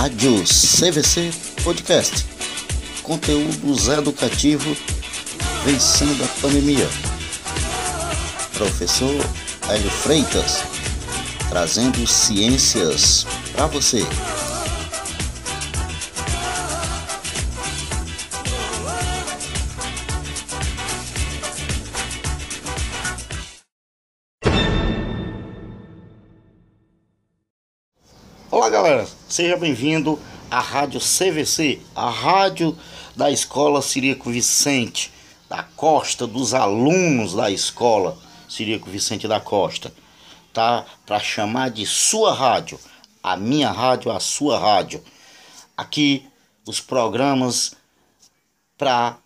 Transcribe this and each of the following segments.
Rádio CVC Podcast. Conteúdos educativos vencendo a pandemia. Professor Hélio Freitas, trazendo ciências para você. Seja bem-vindo à Rádio CVC, a rádio da Escola Cirico Vicente da Costa, dos alunos da Escola Cirico Vicente da Costa, tá? Para chamar de sua rádio, a minha rádio, a sua rádio. Aqui os programas para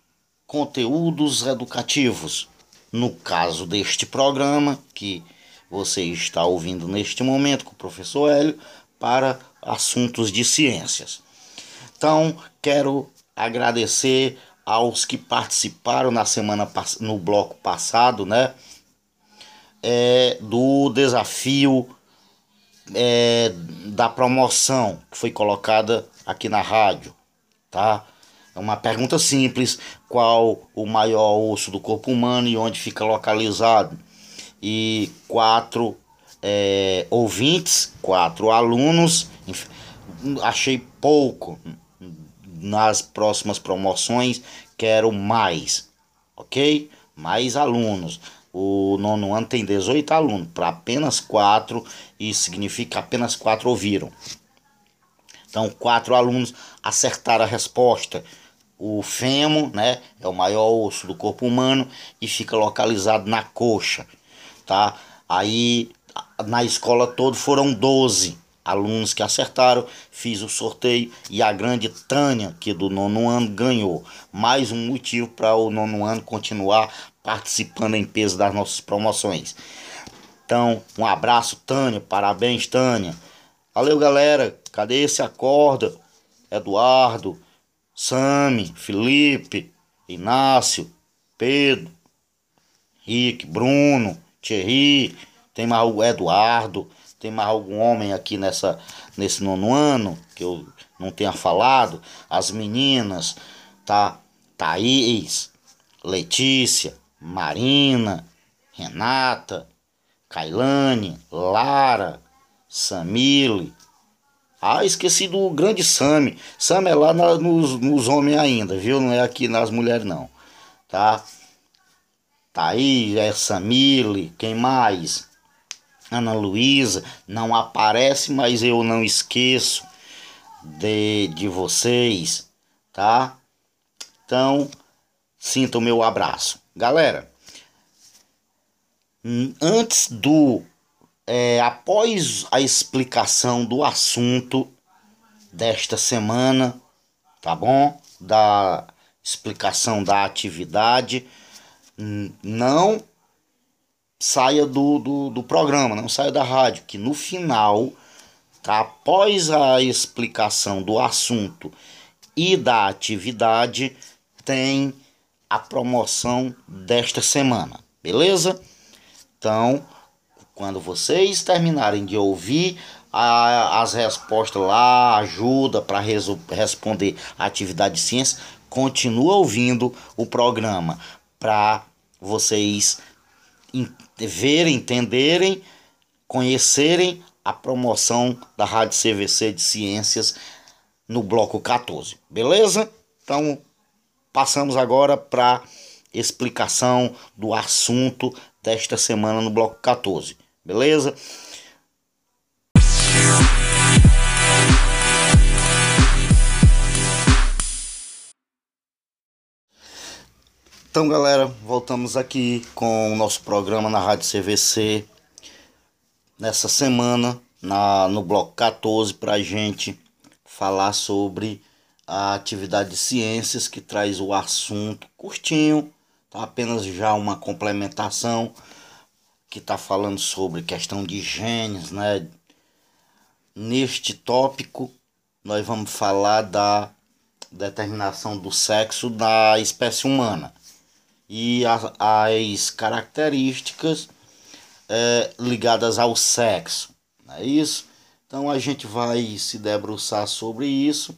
conteúdos educativos. No caso deste programa que você está ouvindo neste momento com o professor Hélio, para assuntos de ciências. Então, quero agradecer aos que participaram na semana no bloco passado, né? É, do desafio é, da promoção que foi colocada aqui na rádio, tá? É uma pergunta simples: qual o maior osso do corpo humano e onde fica localizado? E quatro é, ouvintes, quatro alunos. Achei pouco. Nas próximas promoções, quero mais, ok? Mais alunos. O nono ano tem 18 alunos, para apenas quatro, isso significa apenas quatro ouviram. Então, quatro alunos acertaram a resposta. O fêmur, né, é o maior osso do corpo humano e fica localizado na coxa, tá? Aí na escola toda foram 12 alunos que acertaram, fiz o sorteio e a grande Tânia, que do nono ano, ganhou. Mais um motivo para o nono ano continuar participando em peso das nossas promoções. Então, um abraço, Tânia, parabéns, Tânia. Valeu, galera. Cadê esse acorda? Eduardo, Sami, Felipe, Inácio, Pedro, Rick, Bruno, Thierry tem mais o Eduardo, tem mais algum homem aqui nessa, nesse nono ano que eu não tenha falado, as meninas, tá? Thaís, Letícia, Marina, Renata, Kailane, Lara, Samile. Ah, esqueci do grande Sami. Sami é lá na, nos, nos homens ainda, viu? Não é aqui nas mulheres não, tá? Aí, é Samile, quem mais? Ana Luísa não aparece, mas eu não esqueço de, de vocês, tá? Então, sinta o meu abraço. Galera, antes do. É, após a explicação do assunto desta semana, tá bom? Da explicação da atividade, não saia do, do, do programa, não saia da rádio, que no final, tá, após a explicação do assunto e da atividade, tem a promoção desta semana, beleza? Então, quando vocês terminarem de ouvir a, as respostas lá, ajuda para responder a atividade de ciência, continua ouvindo o programa para vocês verem, entenderem, conhecerem a promoção da Rádio CVC de Ciências no bloco 14. Beleza? Então, passamos agora para explicação do assunto desta semana no bloco 14. Beleza? Então, galera, voltamos aqui com o nosso programa na Rádio CVC nessa semana, na, no bloco 14, para a gente falar sobre a atividade de ciências que traz o assunto curtinho, tá? apenas já uma complementação que está falando sobre questão de genes, né? Neste tópico, nós vamos falar da determinação do sexo da espécie humana e as, as características é, ligadas ao sexo, não é isso? Então a gente vai se debruçar sobre isso.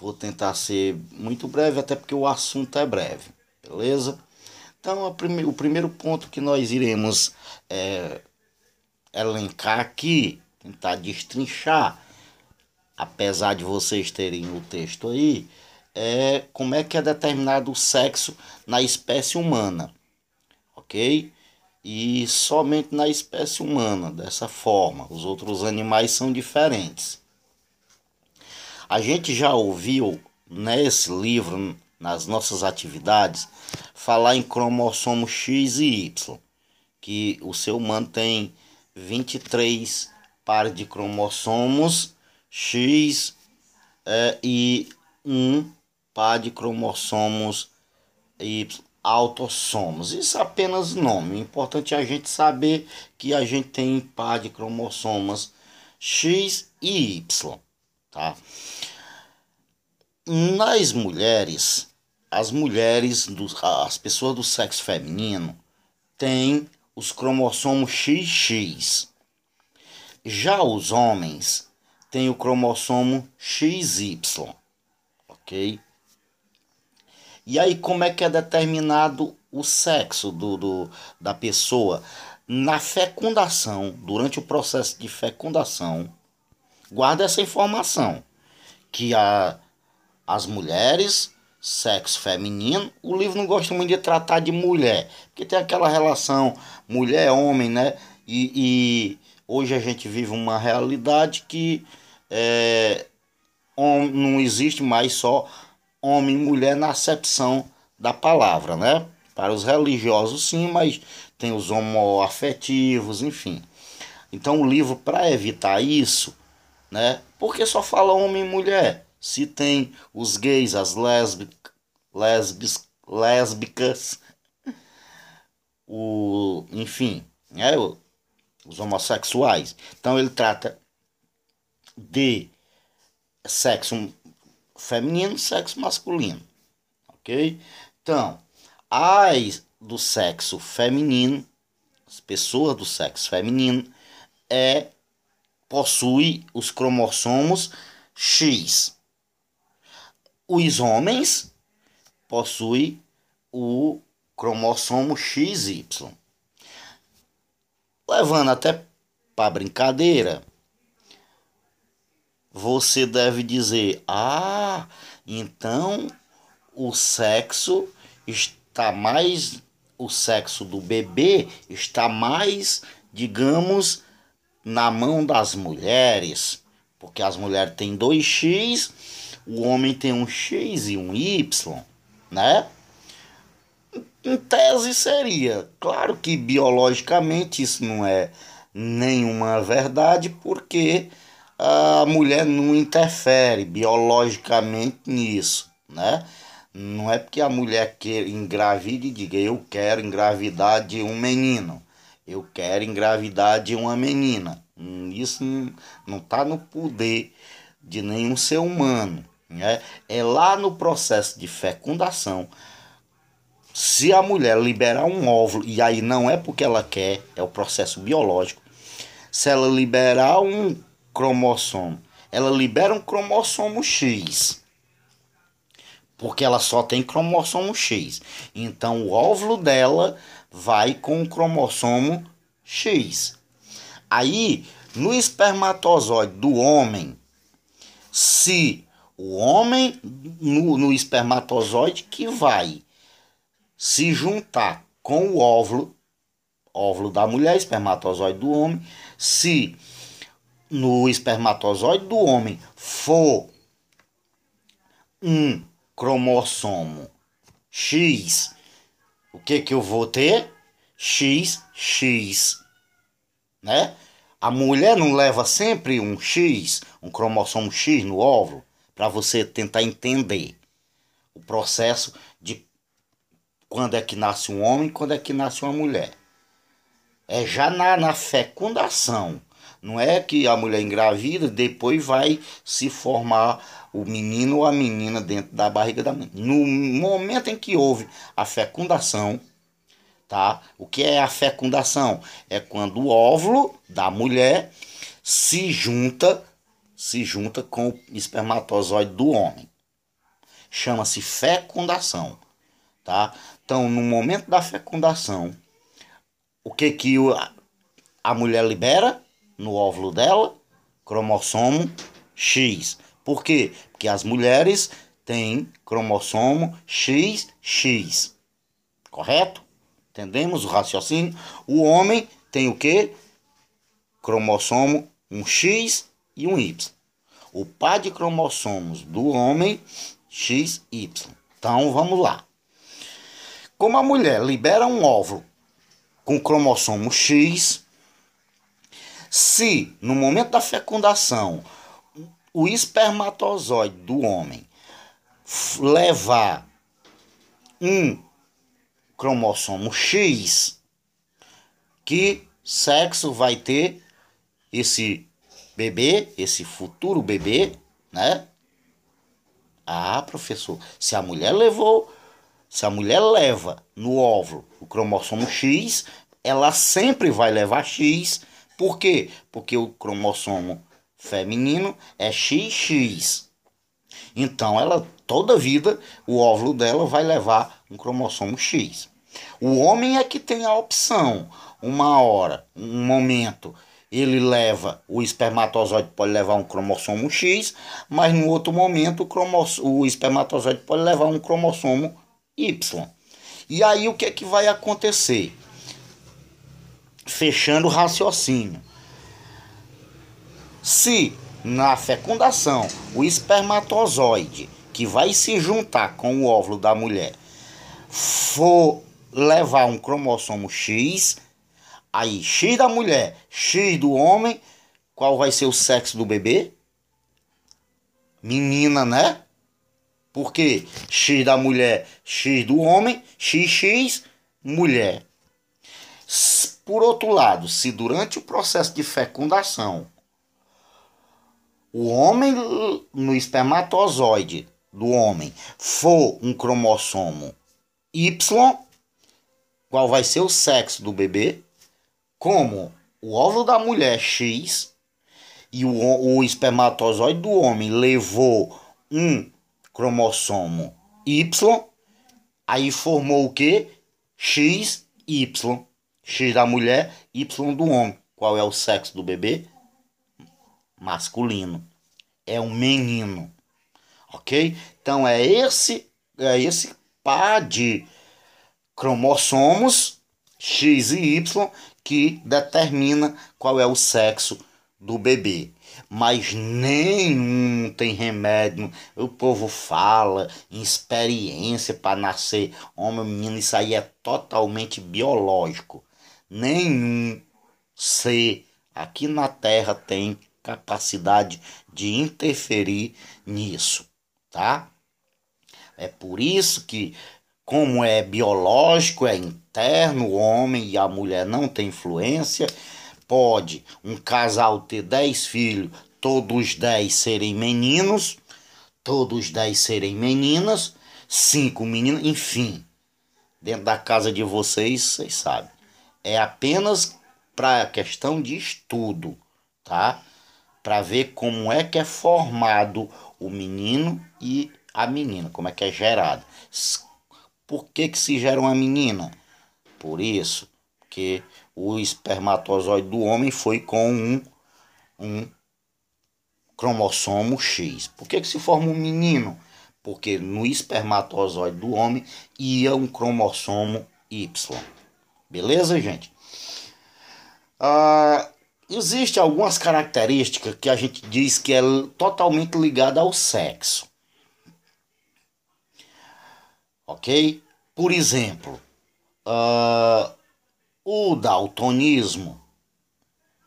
Vou tentar ser muito breve, até porque o assunto é breve, beleza? Então prime o primeiro ponto que nós iremos é, elencar aqui, tentar destrinchar, apesar de vocês terem o texto aí, é como é que é determinado o sexo na espécie humana, ok? E somente na espécie humana, dessa forma. Os outros animais são diferentes. A gente já ouviu nesse livro, nas nossas atividades, falar em cromossomo X e Y, que o ser humano tem 23 pares de cromossomos X é, e um par de cromossomos Y autossomos. Isso é apenas nome. O importante é a gente saber que a gente tem par de cromossomos X e Y, tá? Nas mulheres, as mulheres, as pessoas do sexo feminino têm os cromossomos XX. Já os homens têm o cromossomo XY, ok? E aí, como é que é determinado o sexo do, do, da pessoa? Na fecundação, durante o processo de fecundação, guarda essa informação, que a, as mulheres, sexo feminino, o livro não gosta muito de tratar de mulher, porque tem aquela relação mulher-homem, né? E, e, hoje a gente vive uma realidade que é, não existe mais só homem e mulher na acepção da palavra, né? Para os religiosos, sim, mas tem os homoafetivos, enfim. Então, o livro, para evitar isso, né? Porque só fala homem e mulher. Se tem os gays, as lésbicas, lésbicas, lésbicas o, enfim, né? os homossexuais. Então, ele trata de sexo feminino, sexo masculino, ok? Então, as do sexo feminino, as pessoas do sexo feminino, é possui os cromossomos X. Os homens possuem o cromossomo XY. Levando até para brincadeira, você deve dizer: ah, então o sexo está mais. O sexo do bebê está mais, digamos, na mão das mulheres. Porque as mulheres têm dois X, o homem tem um X e um Y, né? Em tese seria. Claro que biologicamente isso não é nenhuma verdade, porque a mulher não interfere biologicamente nisso, né? Não é porque a mulher quer engravide e diga eu quero engravidar de um menino, eu quero engravidar de uma menina. Hum, isso não está no poder de nenhum ser humano. Né? É lá no processo de fecundação. Se a mulher liberar um óvulo, e aí não é porque ela quer, é o processo biológico. Se ela liberar um cromossomo. Ela libera um cromossomo X. Porque ela só tem cromossomo X. Então o óvulo dela vai com o cromossomo X. Aí, no espermatozoide do homem, se o homem no, no espermatozoide que vai se juntar com o óvulo, óvulo da mulher, espermatozoide do homem, se no espermatozoide do homem for um cromossomo X, o que que eu vou ter? XX, né? A mulher não leva sempre um X, um cromossomo X no óvulo, para você tentar entender o processo de quando é que nasce um homem quando é que nasce uma mulher. É já na, na fecundação não é que a mulher engravida depois vai se formar o menino ou a menina dentro da barriga da mãe. No momento em que houve a fecundação, tá? O que é a fecundação? É quando o óvulo da mulher se junta se junta com o espermatozoide do homem. Chama-se fecundação, tá? Então, no momento da fecundação, o que que a mulher libera no óvulo dela? Cromossomo X. Por quê? Porque as mulheres têm cromossomo XX. Correto? Entendemos o raciocínio? O homem tem o quê? Cromossomo um X e um Y. O par de cromossomos do homem XY. Então vamos lá. Como a mulher libera um óvulo com cromossomo X, se no momento da fecundação o espermatozoide do homem levar um cromossomo X, que sexo vai ter esse bebê, esse futuro bebê, né? Ah, professor, se a mulher levou, se a mulher leva no óvulo o cromossomo X, ela sempre vai levar X. Por quê? Porque o cromossomo feminino é XX. Então, ela toda vida o óvulo dela vai levar um cromossomo X. O homem é que tem a opção, uma hora, um momento, ele leva, o espermatozoide pode levar um cromossomo X, mas no outro momento o, o espermatozoide pode levar um cromossomo Y. E aí o que é que vai acontecer? Fechando o raciocínio. Se na fecundação o espermatozoide que vai se juntar com o óvulo da mulher for levar um cromossomo X, Aí, X da mulher, X do homem, qual vai ser o sexo do bebê? Menina, né? Porque X da mulher, X do homem, XX, mulher. Por outro lado, se durante o processo de fecundação o homem no espermatozoide do homem for um cromossomo Y, qual vai ser o sexo do bebê? como o óvulo da mulher X e o, o espermatozoide do homem levou um cromossomo Y, aí formou o que? X, Y. X da mulher, Y do homem. Qual é o sexo do bebê? Masculino. É um menino. Ok? Então é esse, é esse par de cromossomos X e Y que determina qual é o sexo do bebê. Mas nenhum tem remédio. O povo fala em experiência para nascer homem ou menino. Isso aí é totalmente biológico. Nenhum ser aqui na Terra tem capacidade de interferir nisso, tá? É por isso que como é biológico, é interno, o homem e a mulher não tem influência, pode um casal ter dez filhos, todos dez serem meninos, todos dez serem meninas, cinco meninas, enfim. Dentro da casa de vocês, vocês sabem. É apenas para questão de estudo, tá? Para ver como é que é formado o menino e a menina, como é que é gerado. Por que, que se gera uma menina? Por isso que o espermatozoide do homem foi com um, um cromossomo X. Por que, que se forma um menino? Porque no espermatozoide do homem ia um cromossomo Y. Beleza, gente? Ah, Existem algumas características que a gente diz que é totalmente ligada ao sexo ok? Por exemplo, uh, o daltonismo,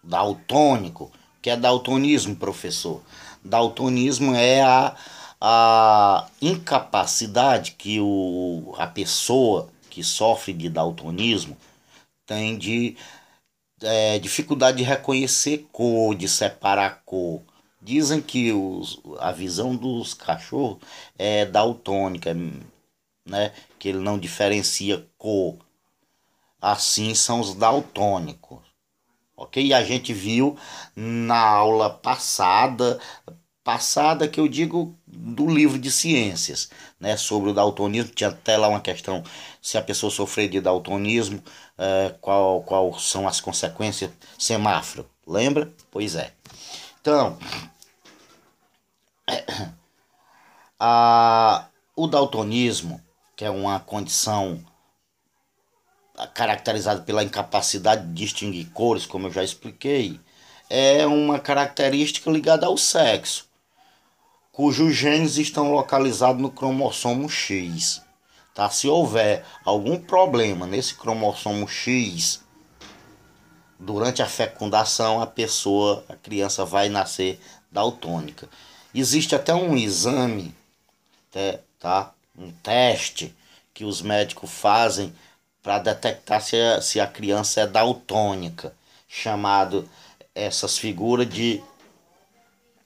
daltônico, que é daltonismo, professor. Daltonismo é a, a incapacidade que o, a pessoa que sofre de daltonismo tem de é, dificuldade de reconhecer cor, de separar cor. Dizem que os, a visão dos cachorros é daltônica, né? Que ele não diferencia cor. Assim são os daltônicos, ok? E a gente viu na aula passada, passada que eu digo do livro de ciências, né, sobre o daltonismo, tinha até lá uma questão se a pessoa sofrer de daltonismo, é, qual, qual são as consequências semáforo, lembra? Pois é. Então, a, o daltonismo, que é uma condição caracterizado pela incapacidade de distinguir cores, como eu já expliquei, é uma característica ligada ao sexo, cujos genes estão localizados no cromossomo X. Tá? Se houver algum problema nesse cromossomo X, durante a fecundação, a pessoa, a criança vai nascer daltônica. Existe até um exame, tá? um teste que os médicos fazem para detectar se a, se a criança é daltônica, chamado essas figuras de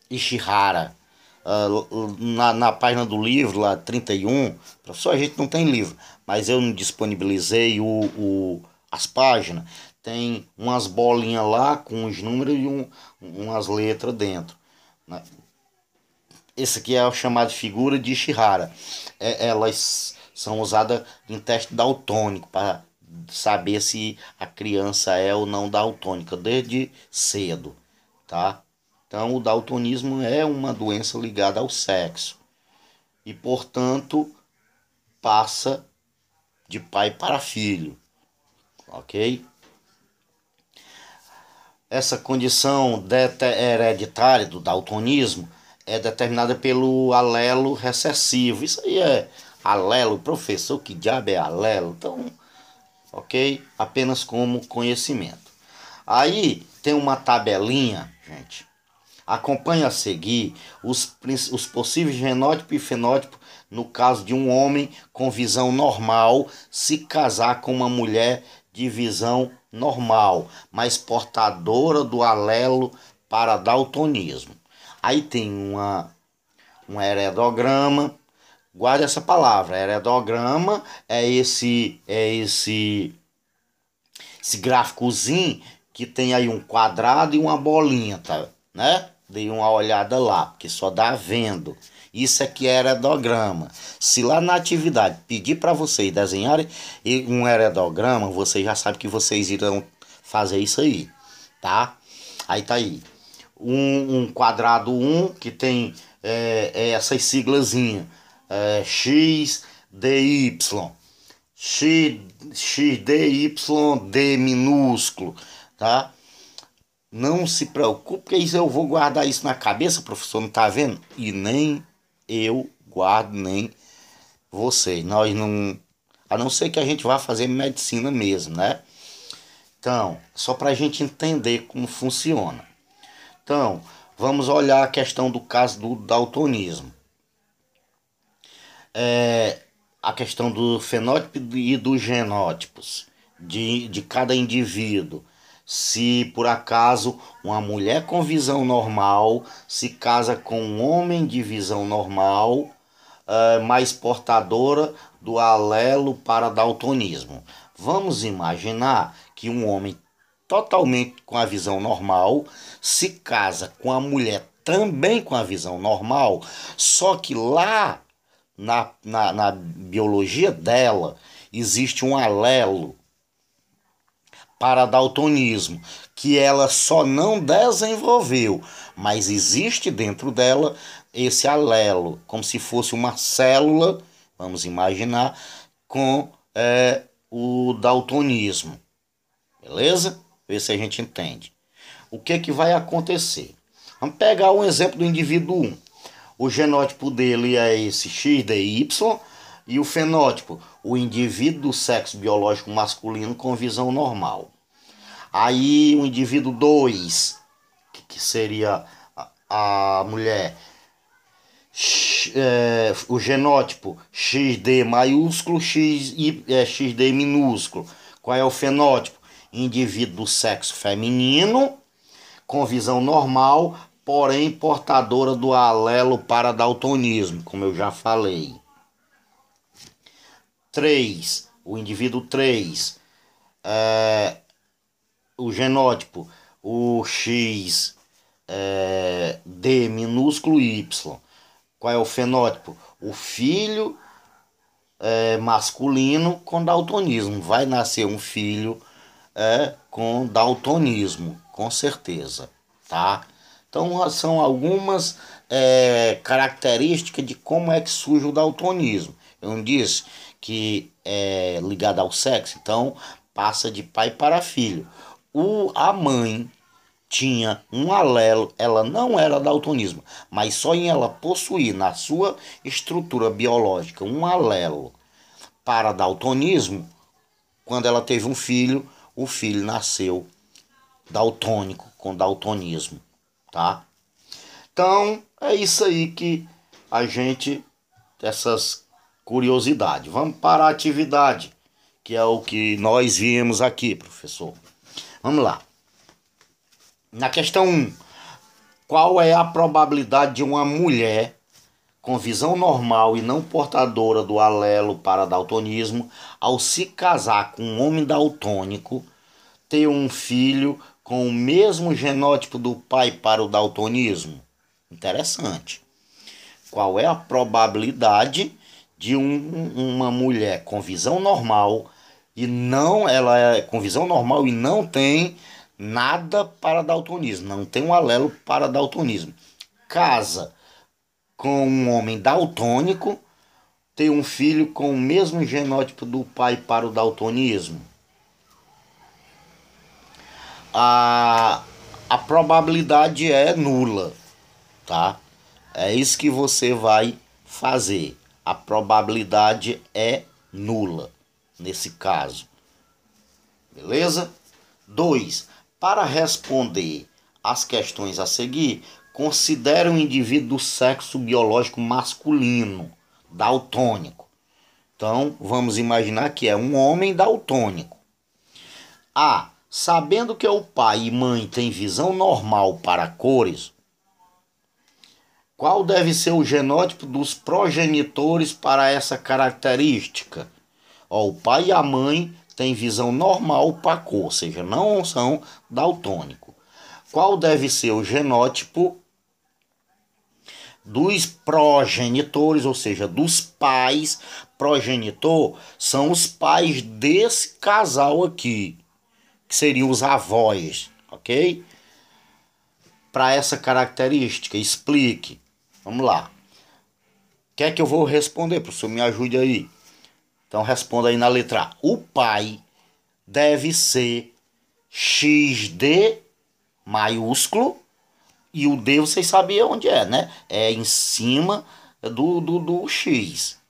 Ishihara. Uh, na, na página do livro, lá 31, professor, a gente não tem livro, mas eu disponibilizei o, o, as páginas, tem umas bolinhas lá com os números e um, umas letras dentro. Né? Esse aqui é o chamado figura de Ishihara. É, elas são usadas em teste daltônico para saber se a criança é ou não daltônica desde cedo, tá? Então, o daltonismo é uma doença ligada ao sexo e, portanto, passa de pai para filho, ok? Essa condição hereditária do daltonismo é determinada pelo alelo recessivo. Isso aí é Alelo, professor, que diabo é alelo? Então, ok? Apenas como conhecimento. Aí tem uma tabelinha, gente. Acompanhe a seguir os, os possíveis genótipo e fenótipo no caso de um homem com visão normal se casar com uma mulher de visão normal, mas portadora do alelo para daltonismo. Aí tem uma, um heredograma Guarde essa palavra, heredograma é esse é esse esse gráficozinho que tem aí um quadrado e uma bolinha, tá, né? Dei uma olhada lá, porque só dá vendo. Isso aqui é heredograma. Se lá na atividade pedir para vocês desenharem um heredograma, vocês já sabem que vocês irão fazer isso aí, tá? Aí tá aí. Um, um quadrado 1 um, que tem é, é essas siglazinhas é, X, DY. X, X, DY, D minúsculo, tá? Não se preocupe, isso eu vou guardar isso na cabeça, professor, não tá vendo? E nem eu guardo, nem você. Nós não. A não ser que a gente vá fazer medicina mesmo, né? Então, só para a gente entender como funciona. Então, vamos olhar a questão do caso do daltonismo é, a questão do fenótipo e dos genótipos de, de cada indivíduo. Se por acaso uma mulher com visão normal se casa com um homem de visão normal, é, mais portadora do alelo para daltonismo. Vamos imaginar que um homem totalmente com a visão normal se casa com a mulher também com a visão normal, só que lá na, na, na biologia dela existe um alelo para daltonismo que ela só não desenvolveu, mas existe dentro dela esse alelo, como se fosse uma célula, vamos imaginar, com é, o daltonismo. Beleza? Ver se a gente entende. O que, que vai acontecer? Vamos pegar um exemplo do indivíduo 1. O genótipo dele é esse XDY e o fenótipo, o indivíduo do sexo biológico masculino com visão normal. Aí o indivíduo 2, que, que seria a, a mulher, X, é, o genótipo XD maiúsculo, X, é, XD minúsculo. Qual é o fenótipo? Indivíduo do sexo feminino com visão normal, porém portadora do alelo para daltonismo, como eu já falei. 3. O indivíduo 3, é, o genótipo o X é, D minúsculo Y. Qual é o fenótipo? O filho é, masculino com daltonismo. Vai nascer um filho é, com daltonismo, com certeza, tá? Então são algumas é, características de como é que surge o daltonismo. Eu não disse que é ligado ao sexo, então passa de pai para filho. O, a mãe tinha um alelo, ela não era daltonismo, mas só em ela possuir na sua estrutura biológica um alelo para daltonismo, quando ela teve um filho, o filho nasceu daltônico, com daltonismo, tá? Então, é isso aí que a gente essas curiosidades. Vamos para a atividade, que é o que nós viemos aqui, professor. Vamos lá. Na questão 1, qual é a probabilidade de uma mulher com visão normal e não portadora do alelo para daltonismo, ao se casar com um homem daltônico, ter um filho com o mesmo genótipo do pai para o daltonismo? Interessante. Qual é a probabilidade de um, uma mulher com visão normal e não ela é com visão normal e não tem nada para daltonismo, não tem um alelo para daltonismo. Casa com um homem daltônico, tem um filho com o mesmo genótipo do pai para o daltonismo. A, a probabilidade é nula, tá? É isso que você vai fazer. A probabilidade é nula nesse caso. Beleza? 2. Para responder as questões a seguir, considere um indivíduo do sexo biológico masculino, daltônico. Então, vamos imaginar que é um homem daltônico. A. Sabendo que o pai e mãe têm visão normal para cores, qual deve ser o genótipo dos progenitores para essa característica? Ó, o pai e a mãe têm visão normal para cor, ou seja, não são daltônicos. Qual deve ser o genótipo dos progenitores, ou seja, dos pais? Progenitor são os pais desse casal aqui, que seriam os avós, ok? Para essa característica, explique. Vamos lá. Quer é que eu vou responder, professor? Me ajude aí. Então responda aí na letra A. O pai deve ser XD maiúsculo e o D vocês sabiam onde é, né? É em cima do, do, do X.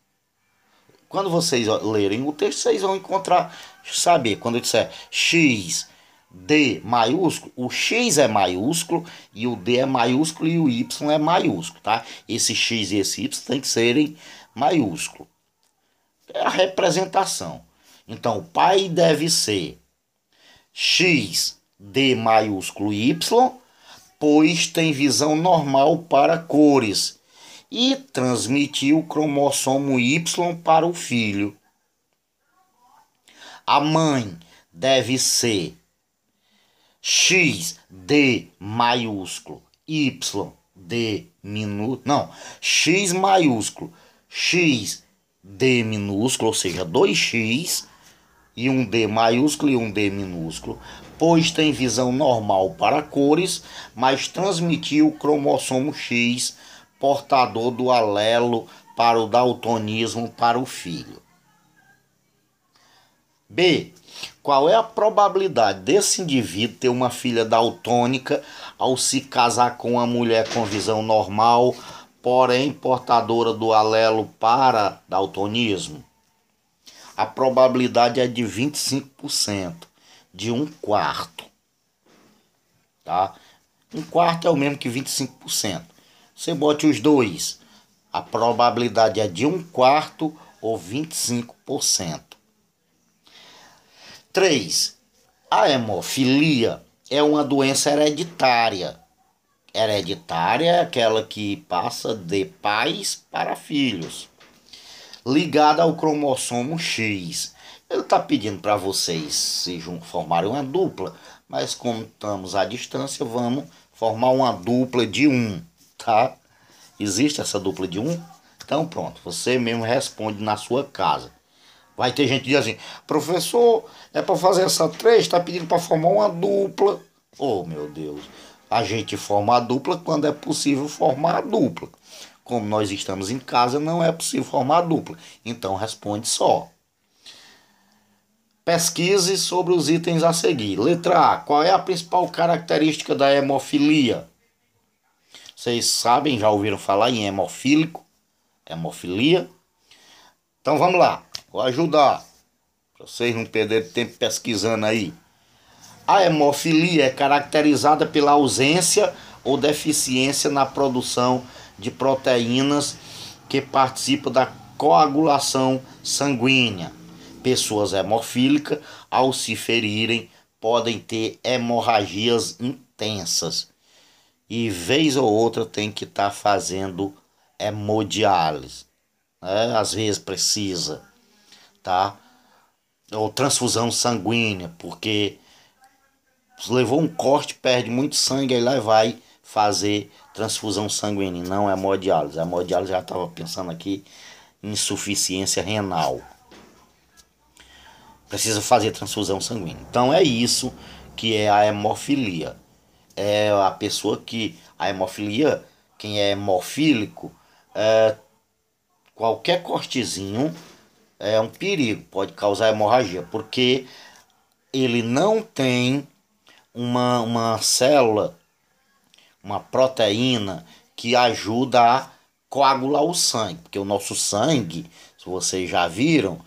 Quando vocês lerem o texto, vocês vão encontrar, saber, quando eu disser X, D maiúsculo, o X é maiúsculo e o D é maiúsculo e o Y é maiúsculo, tá? Esse X e esse Y tem que serem maiúsculo é a representação. Então, o pai deve ser X D maiúsculo Y, pois tem visão normal para cores e transmitir o cromossomo Y para o filho. A mãe deve ser X D maiúsculo Y D minúsculo, não, X maiúsculo X D minúsculo, ou seja, 2x e um D maiúsculo e um D minúsculo, pois tem visão normal para cores, mas transmitiu o cromossomo X portador do alelo para o daltonismo para o filho. B. Qual é a probabilidade desse indivíduo ter uma filha daltônica ao se casar com uma mulher com visão normal porém portadora do alelo para daltonismo, a probabilidade é de 25%, de um quarto. Tá? Um quarto é o mesmo que 25%. Você bote os dois, a probabilidade é de um quarto ou 25%. 3. A hemofilia é uma doença hereditária hereditária é aquela que passa de pais para filhos, ligada ao cromossomo X. Ele está pedindo para vocês se formarem uma dupla, mas como estamos à distância, vamos formar uma dupla de um, tá? Existe essa dupla de um? Então pronto, você mesmo responde na sua casa. Vai ter gente que diz assim, professor, é para fazer essa três, está pedindo para formar uma dupla. Oh meu Deus, a gente forma a dupla quando é possível formar a dupla. Como nós estamos em casa, não é possível formar a dupla. Então responde só. Pesquise sobre os itens a seguir. Letra A. Qual é a principal característica da hemofilia? Vocês sabem, já ouviram falar em hemofílico? Hemofilia. Então vamos lá. Vou ajudar. Pra vocês não perderem tempo pesquisando aí. A hemofilia é caracterizada pela ausência ou deficiência na produção de proteínas que participam da coagulação sanguínea. Pessoas hemofílicas, ao se ferirem, podem ter hemorragias intensas. E vez ou outra tem que estar tá fazendo hemodiálise. Né? Às vezes precisa, tá? Ou transfusão sanguínea, porque levou um corte, perde muito sangue, aí lá vai fazer transfusão sanguínea, não é hemodiálise. A hemodiálise já estava pensando aqui insuficiência renal. Precisa fazer transfusão sanguínea. Então é isso que é a hemofilia. É a pessoa que a hemofilia, quem é hemofílico, é, qualquer cortezinho é um perigo, pode causar hemorragia, porque ele não tem uma, uma célula uma proteína que ajuda a coagular o sangue, porque o nosso sangue, se vocês já viram,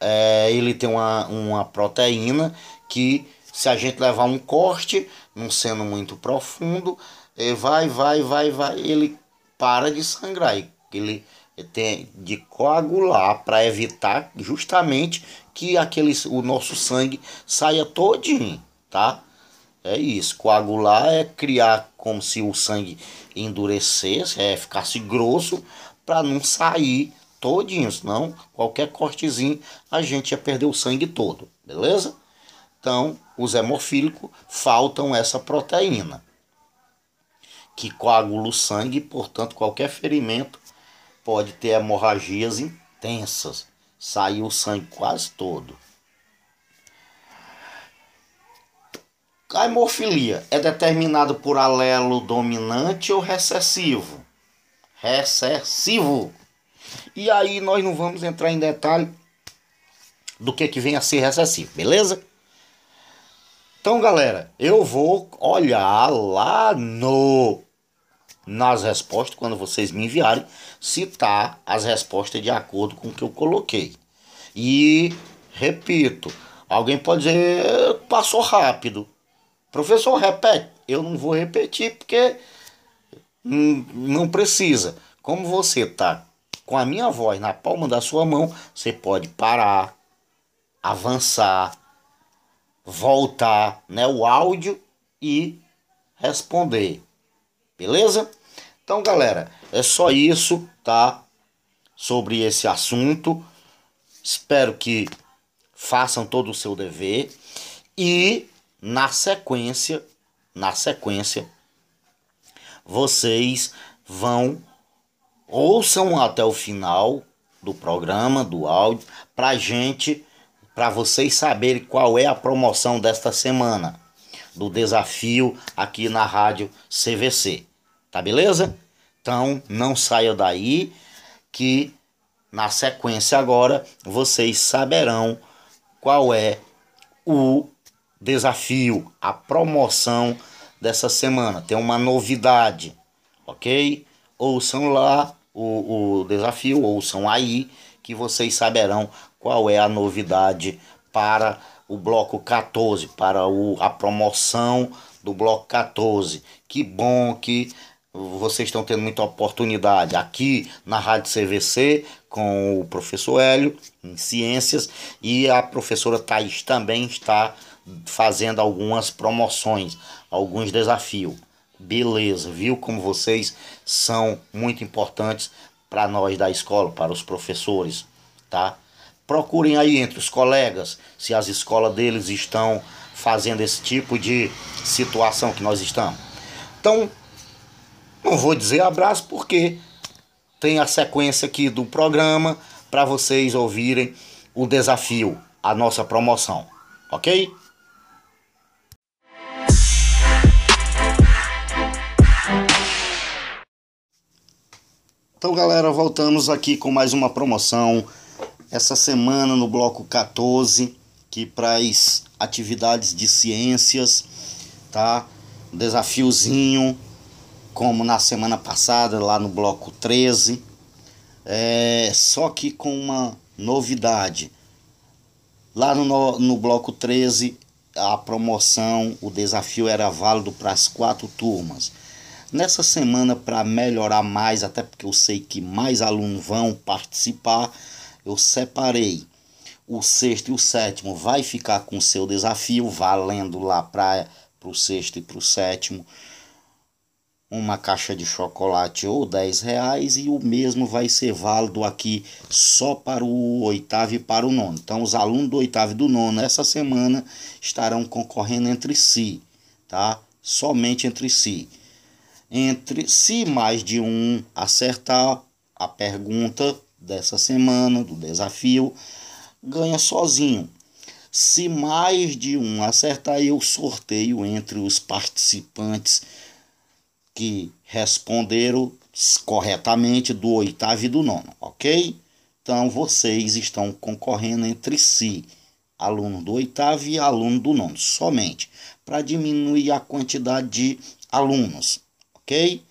é, ele tem uma, uma proteína que se a gente levar um corte, não sendo muito profundo, ele vai, vai, vai, vai, ele para de sangrar, ele tem de coagular para evitar justamente que aquele, o nosso sangue saia todinho, tá? É isso. Coagular é criar como se o sangue endurecesse, é ficasse grosso para não sair todinho, senão qualquer cortezinho a gente ia perder o sangue todo, beleza? Então, os hemofílicos faltam essa proteína que coagula o sangue, portanto, qualquer ferimento pode ter hemorragias intensas, sair o sangue quase todo. A hemofilia é determinada por alelo dominante ou recessivo? Recessivo. E aí nós não vamos entrar em detalhe do que, que vem a ser recessivo, beleza? Então, galera, eu vou olhar lá no nas respostas, quando vocês me enviarem, citar as respostas de acordo com o que eu coloquei. E, repito, alguém pode dizer, passou rápido. Professor, repete. Eu não vou repetir porque não precisa. Como você tá com a minha voz na palma da sua mão, você pode parar, avançar, voltar, né, o áudio e responder. Beleza? Então, galera, é só isso, tá? Sobre esse assunto. Espero que façam todo o seu dever e na sequência, na sequência, vocês vão ouçam até o final do programa, do áudio, pra gente, para vocês saberem qual é a promoção desta semana do desafio aqui na rádio CVC. Tá beleza? Então, não saia daí que na sequência agora vocês saberão qual é o desafio, a promoção dessa semana. Tem uma novidade, ok? Ouçam lá o, o desafio, ouçam aí, que vocês saberão qual é a novidade para o bloco 14, para o, a promoção do bloco 14. Que bom que vocês estão tendo muita oportunidade aqui na Rádio CVC com o professor Hélio em ciências e a professora Thais também está fazendo algumas promoções, alguns desafios. Beleza, viu como vocês são muito importantes para nós da escola, para os professores, tá? Procurem aí entre os colegas se as escolas deles estão fazendo esse tipo de situação que nós estamos. Então, não vou dizer abraço porque tem a sequência aqui do programa para vocês ouvirem o desafio, a nossa promoção, ok? Então, galera, voltamos aqui com mais uma promoção. Essa semana no bloco 14, que as atividades de ciências, tá? Desafiozinho, como na semana passada, lá no bloco 13. É, só que com uma novidade. Lá no, no bloco 13, a promoção, o desafio era válido para as quatro turmas. Nessa semana, para melhorar mais, até porque eu sei que mais alunos vão participar, eu separei o sexto e o sétimo vai ficar com o seu desafio, valendo lá para o sexto e para o sétimo uma caixa de chocolate ou 10 reais e o mesmo vai ser válido aqui só para o oitavo e para o nono. Então os alunos do oitavo e do nono essa semana estarão concorrendo entre si, tá? Somente entre si entre se mais de um acertar a pergunta dessa semana, do desafio, ganha sozinho. Se mais de um acertar, eu sorteio entre os participantes que responderam corretamente do oitavo e do nono, ok? Então vocês estão concorrendo entre si, aluno do oitavo e aluno do nono, somente, para diminuir a quantidade de alunos ok?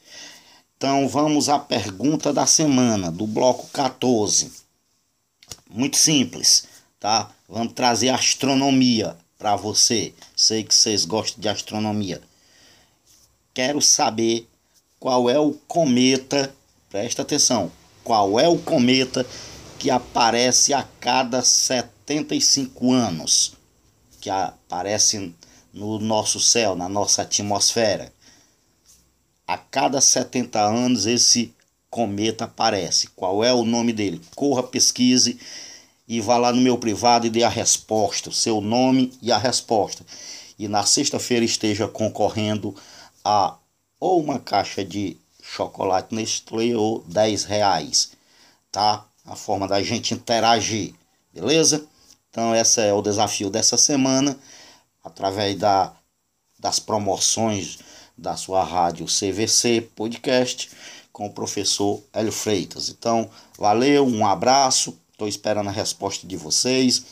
Então vamos à pergunta da semana, do bloco 14. Muito simples, tá? Vamos trazer astronomia para você. Sei que vocês gostam de astronomia. Quero saber qual é o cometa, presta atenção, qual é o cometa que aparece a cada 75 anos, que aparece no nosso céu, na nossa atmosfera a cada 70 anos esse cometa aparece. Qual é o nome dele? Corra, pesquise e vá lá no meu privado e dê a resposta, o seu nome e a resposta. E na sexta-feira esteja concorrendo a ou uma caixa de chocolate Nestlé ou 10 reais, tá? A forma da gente interagir, beleza? Então esse é o desafio dessa semana, através da, das promoções da sua rádio CVC Podcast com o professor Hélio Freitas. Então, valeu, um abraço, estou esperando a resposta de vocês.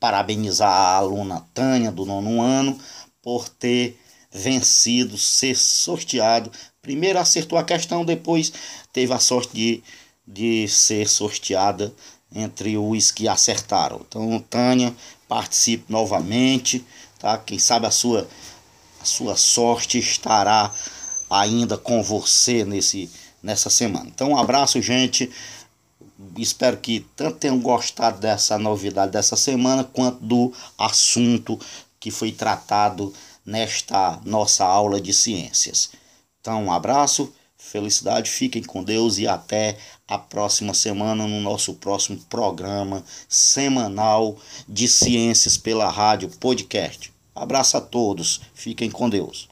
Parabenizar a aluna Tânia do nono ano por ter vencido, ser sorteado. Primeiro acertou a questão, depois teve a sorte de, de ser sorteada entre os que acertaram. Então, Tânia, participe novamente, tá? Quem sabe a sua sua sorte estará ainda com você nesse, nessa semana. Então, um abraço, gente. Espero que tanto tenham gostado dessa novidade dessa semana, quanto do assunto que foi tratado nesta nossa aula de ciências. Então, um abraço, felicidade, fiquem com Deus e até a próxima semana no nosso próximo programa semanal de ciências pela rádio podcast. Abraço a todos. Fiquem com Deus.